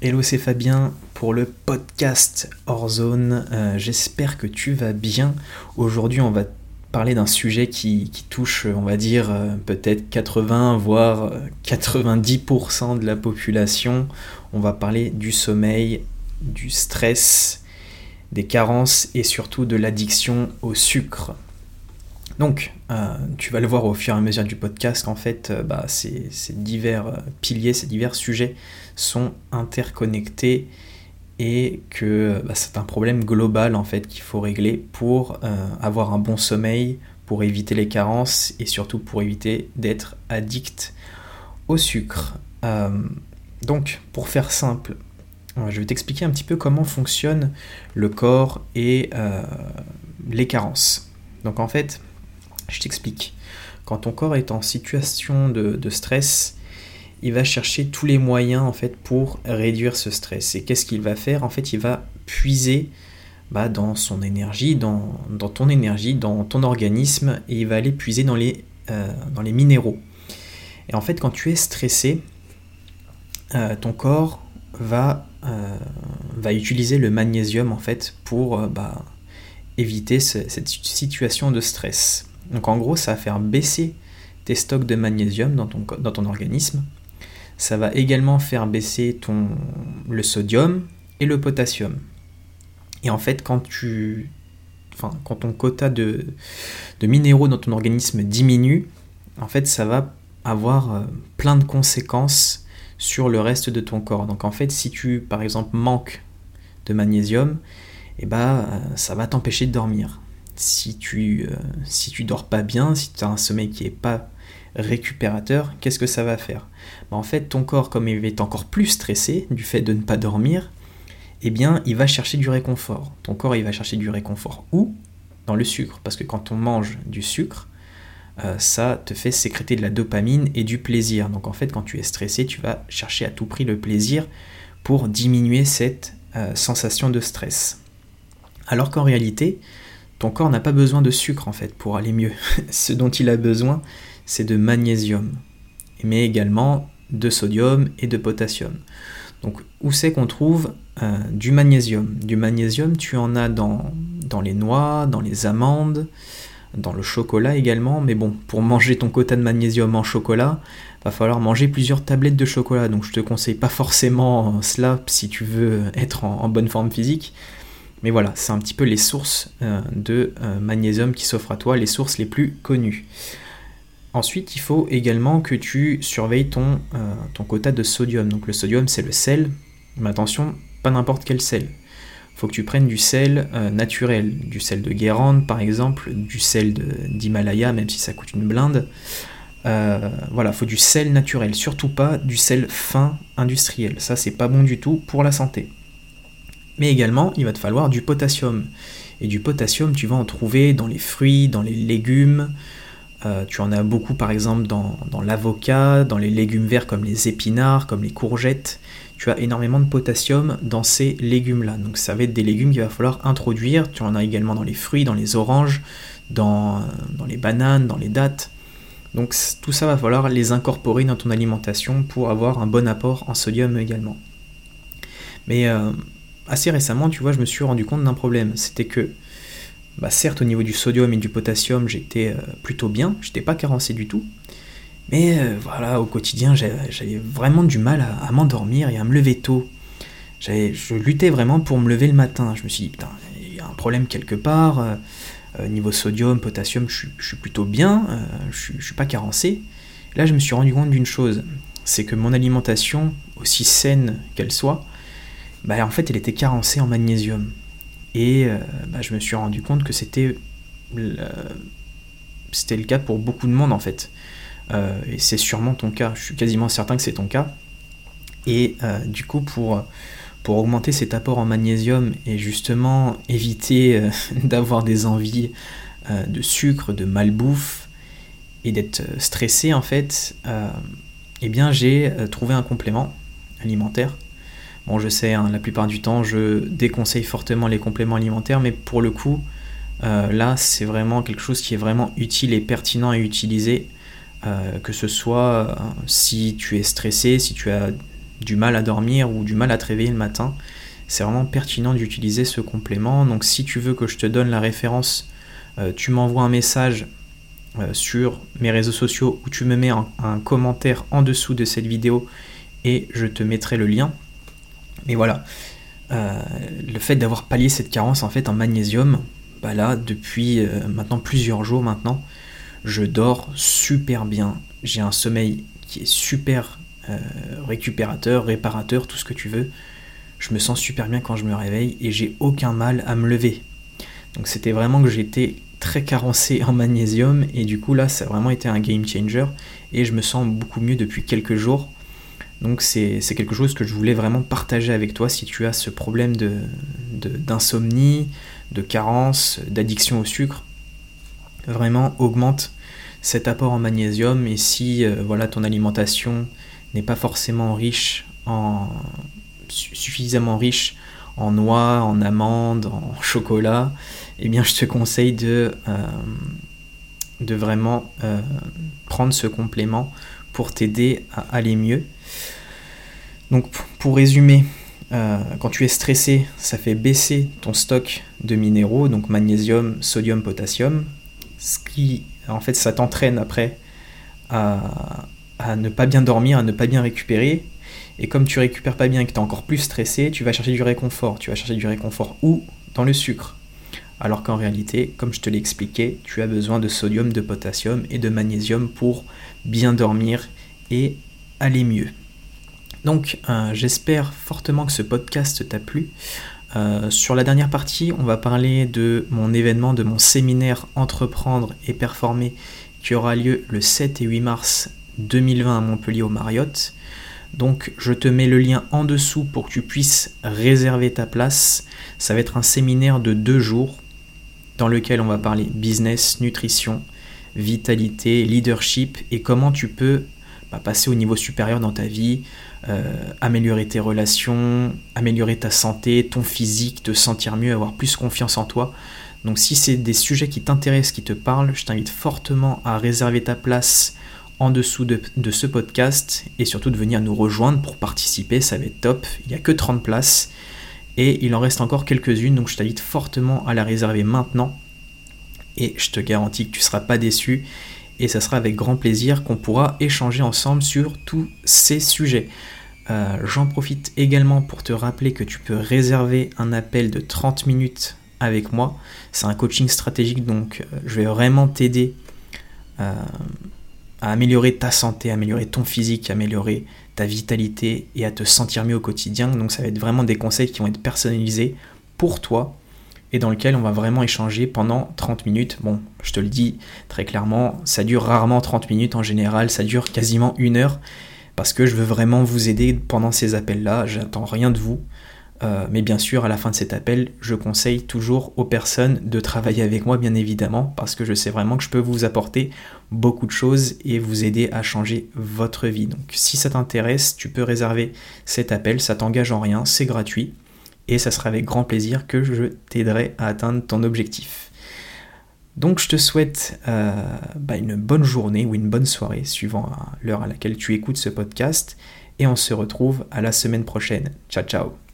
Hello, c'est Fabien pour le podcast Horzone. Euh, J'espère que tu vas bien. Aujourd'hui, on va parler d'un sujet qui, touche, on va dire, euh, peut-être 80 voire 90% de la population. On va parler du sommeil, du stress, des carences et surtout de l'addiction au sucre. Donc, euh, tu vas le voir au fur et à mesure du podcast qu'en fait, euh, bah, ces, divers euh, piliers, ces divers sujets sont interconnectés et que bah, c'est un problème global en fait qu'il faut régler pour avoir un bon sommeil, pour éviter les carences et surtout pour éviter d'être addict au sucre. donc, pour faire simple, je vais t'expliquer un petit peu comment fonctionne le corps et les carences. Donc en fait, je t'explique. Quand ton corps est en situation de, stress, il va chercher tous les moyens en fait pour réduire ce stress. Et qu'est-ce qu'il va faire? En fait, il va puiser bah, dans son énergie, dans, ton énergie, dans ton organisme, et il va aller puiser dans les, euh, minéraux. Et en fait, quand tu es stressé, euh, ton corps va, euh, va utiliser le magnésium en fait pour bah, éviter cette situation de stress. Donc en gros, ça va faire baisser tes stocks de magnésium dans ton, organisme. Ça va également faire baisser ton, le sodium et le potassium. Et en fait, quand, tu, enfin, quand ton quota de, de minéraux dans ton organisme diminue, en fait, ça va avoir euh, plein de conséquences sur le reste de ton corps. Donc en fait, si tu, par exemple, manques de magnésium, eh ben, euh, ça va t'empêcher de dormir si tu, euh, si tu dors pas bien, si tu as un sommeil qui est pas récupérateur, qu'est-ce que ça va faire? Bah, En fait, ton corps, comme il est encore plus stressé du fait de ne pas dormir, eh bien, il va chercher du réconfort. Ton corps, il va chercher du réconfort où? Dans le sucre. Parce que quand on mange du sucre, euh, ça te fait sécréter de la dopamine et du plaisir. Donc en fait, quand tu es stressé, tu vas chercher à tout prix le plaisir pour diminuer cette euh, sensation de stress. Alors qu'en réalité, ton corps n'a pas besoin de sucre en fait pour aller mieux. Ce dont il a besoin, c'est de magnésium, mais également de sodium et de potassium. Donc où c'est qu'on trouve euh, du magnésium? Du magnésium, tu en as dans, dans les noix, dans les amandes, dans le chocolat également, mais bon, pour manger ton quota de magnésium en chocolat, va falloir manger plusieurs tablettes de chocolat, donc je te conseille pas forcément cela si tu veux être en bonne forme physique, mais voilà, c'est un petit peu les sources euh, de euh, magnésium qui s'offrent à toi, les sources les plus connues. Ensuite, il faut également que tu surveilles ton, euh, ton quota de sodium. Donc le sodium, c'est le sel. Mais attention, pas n'importe quel sel. Il faut que tu prennes du sel naturel, du sel de Guérande par exemple, du sel d'Himalaya, même si ça coûte une blinde. voilà, il faut du sel naturel, surtout pas du sel fin industriel. Ça, c'est pas bon du tout pour la santé. Mais également, il va te falloir du potassium. Et du potassium, tu vas en trouver dans les fruits, dans les légumes. Euh, tu en as beaucoup par exemple dans, l'avocat, dans les légumes verts comme les épinards, comme les courgettes. Tu as énormément de potassium dans ces légumes-là. Donc ça va être des légumes qu'il va falloir introduire. Tu en as également dans les fruits, dans les oranges, dans, les bananes, dans les dattes. Donc tout ça va falloir les incorporer dans ton alimentation pour avoir un bon apport en sodium également. Mais euh, assez récemment, tu vois, je me suis rendu compte d'un problème. C'était que, bah, certes, au niveau du sodium et du potassium, j'étais euh, plutôt bien, j'étais pas carencé du tout. Mais euh, voilà, au quotidien, j'avais vraiment du mal à, m'endormir et à me lever tôt. Je luttais vraiment pour me lever le matin. Je me suis dit, putain, il y a un problème quelque part. Euh, niveau sodium, potassium, je, suis plutôt bien, je, je suis pas carencé. Là, je me suis rendu compte d'une chose, c'est que mon alimentation, aussi saine qu'elle soit, bah, en fait, elle était carencée en magnésium. Et euh, bah, je me suis rendu compte que c'était le, cas pour beaucoup de monde en fait. Euh, et c'est sûrement ton cas, je suis quasiment certain que c'est ton cas. Et euh, du coup, pour, pour augmenter cet apport en magnésium et justement éviter d'avoir des envies de sucre, de malbouffe et d'être stressé en fait, eh bien j'ai trouvé un complément alimentaire Bon, je sais, hein, la plupart du temps, je déconseille fortement les compléments alimentaires, mais pour le coup, euh, là, c'est vraiment quelque chose qui est vraiment utile et pertinent à utiliser, euh, que ce soit euh, si tu es stressé, si tu as du mal à dormir ou du mal à te réveiller le matin, c'est vraiment pertinent d'utiliser ce complément. Donc si tu veux que je te donne la référence, tu m'envoies un message sur mes réseaux sociaux ou tu me mets un, commentaire en dessous de cette vidéo et je te mettrai le lien. Mais voilà, euh, le fait d'avoir pallié cette carence en fait en magnésium, bah là depuis maintenant plusieurs jours maintenant, je dors super bien. J'ai un sommeil qui est super récupérateur, réparateur, tout ce que tu veux. Je me sens super bien quand je me réveille et j'ai aucun mal à me lever. Donc c'était vraiment que j'étais très carencé en magnésium et du coup là ça a vraiment été un game changer et je me sens beaucoup mieux depuis quelques jours. Donc c'est quelque chose que je voulais vraiment partager avec toi si tu as ce problème d'insomnie, de, carence, d'addiction au sucre. Vraiment augmente cet apport en magnésium et si euh, voilà ton alimentation n'est pas forcément riche en suffisamment riche en noix, en amandes, en chocolat, eh bien je te conseille de, euh, vraiment euh, prendre ce complément pour t'aider à aller mieux. Donc pour résumer, euh, quand tu es stressé, ça fait baisser ton stock de minéraux, donc magnésium, sodium, potassium, ce qui en fait ça t'entraîne après à, ne pas bien dormir, à ne pas bien récupérer, et comme tu récupères pas bien et que tu es encore plus stressé, tu vas chercher du réconfort. Tu vas chercher du réconfort où Dans le sucre. Alors qu'en réalité, comme je te l'ai expliqué, tu as besoin de sodium, de potassium et de magnésium pour bien dormir et aller mieux. Donc euh, j'espère fortement que ce podcast t'a plu. Euh, sur la dernière partie, on va parler de mon événement, de mon séminaire Entreprendre et Performer qui aura lieu le 7 et 8 mars 2020 à Montpellier au Marriott. Donc je te mets le lien en dessous pour que tu puisses réserver ta place. Ça va être un séminaire de deux jours dans lequel on va parler business, nutrition, vitalité, leadership et comment tu peux passer au niveau supérieur dans ta vie, euh, améliorer tes relations, améliorer ta santé, ton physique, te sentir mieux, avoir plus confiance en toi. Donc si c'est des sujets qui t'intéressent, qui te parlent, je t'invite fortement à réserver ta place en dessous de, ce podcast et surtout de venir nous rejoindre pour participer, ça va être top. Il n'y a que 30 places et il en reste encore quelques-unes, donc je t'invite fortement à la réserver maintenant et je te garantis que tu ne seras pas déçu et ça sera avec grand plaisir qu'on pourra échanger ensemble sur tous ces sujets. Euh, j'en profite également pour te rappeler que tu peux réserver un appel de 30 minutes avec moi. C'est un coaching stratégique, donc euh, je vais vraiment t'aider euh, à améliorer ta santé, améliorer ton physique, améliorer ta vitalité et à te sentir mieux au quotidien. Donc ça va être vraiment des conseils qui vont être personnalisés pour toi et dans lequel on va vraiment échanger pendant 30 minutes. Bon, je te le dis très clairement, ça dure rarement 30 minutes en général, ça dure quasiment une heure parce que je veux vraiment vous aider pendant ces appels-là, j'attends rien de vous. Euh, mais bien sûr, à la fin de cet appel, je conseille toujours aux personnes de travailler avec moi, bien évidemment, parce que je sais vraiment que je peux vous apporter beaucoup de choses et vous aider à changer votre vie. Donc si ça t'intéresse, tu peux réserver cet appel, ça t'engage en rien, c'est gratuit, et ça sera avec grand plaisir que je t'aiderai à atteindre ton objectif. Donc je te souhaite euh, bah, une bonne journée ou une bonne soirée, suivant l'heure à laquelle tu écoutes ce podcast, et on se retrouve à la semaine prochaine. Ciao ciao